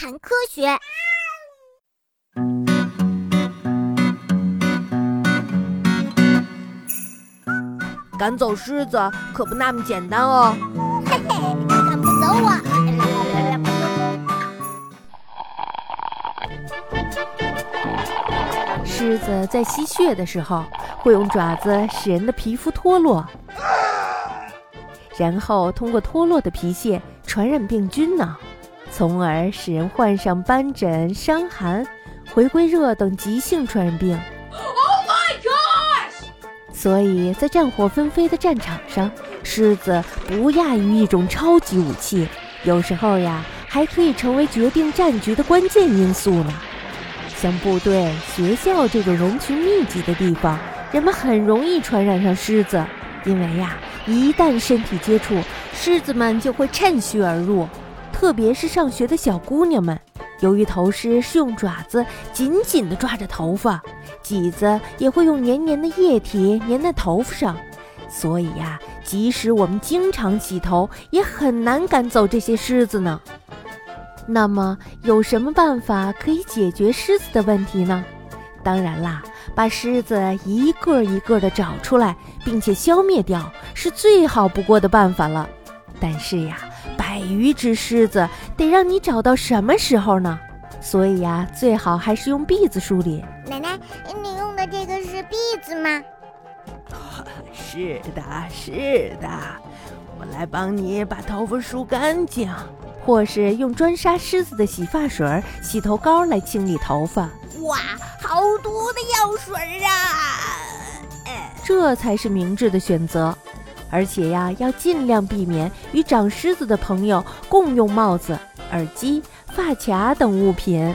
谈科学。赶走狮子可不那么简单哦。嘿嘿，赶不走我。狮子在吸血的时候，会用爪子使人的皮肤脱落，然后通过脱落的皮屑传染病菌呢，从而使人患上斑疹、伤寒、回归热等急性传染病。oh my god 所以在战火纷飞的战场上，狮子不亚于一种超级武器，有时候呀，还可以成为决定战局的关键因素呢。像部队、学校这种人群密集的地方，人们很容易传染上狮子，因为呀，一旦身体接触，狮子们就会趁虚而入。特别是上学的小姑娘们，由于头虱是用爪子紧紧地抓着头发。挤子也会用黏黏的液体粘在头发上，所以呀，即使我们经常洗头，也很难赶走这些虱子呢。那么，有什么办法可以解决虱子的问题呢？当然啦，把虱子一个一个的找出来，并且消灭掉，是最好不过的办法了。但是呀，百余只狮子得让你找到什么时候呢？所以呀，最好还是用篦子梳理。奶奶，你用的这个是篦子吗？是的，是的，我来帮你把头发梳干净，或是用专杀狮子的洗发水、洗头膏来清理头发。哇，好多的药水啊！这才是明智的选择。而且呀，要尽量避免与长虱子的朋友共用帽子、耳机。发卡等物品。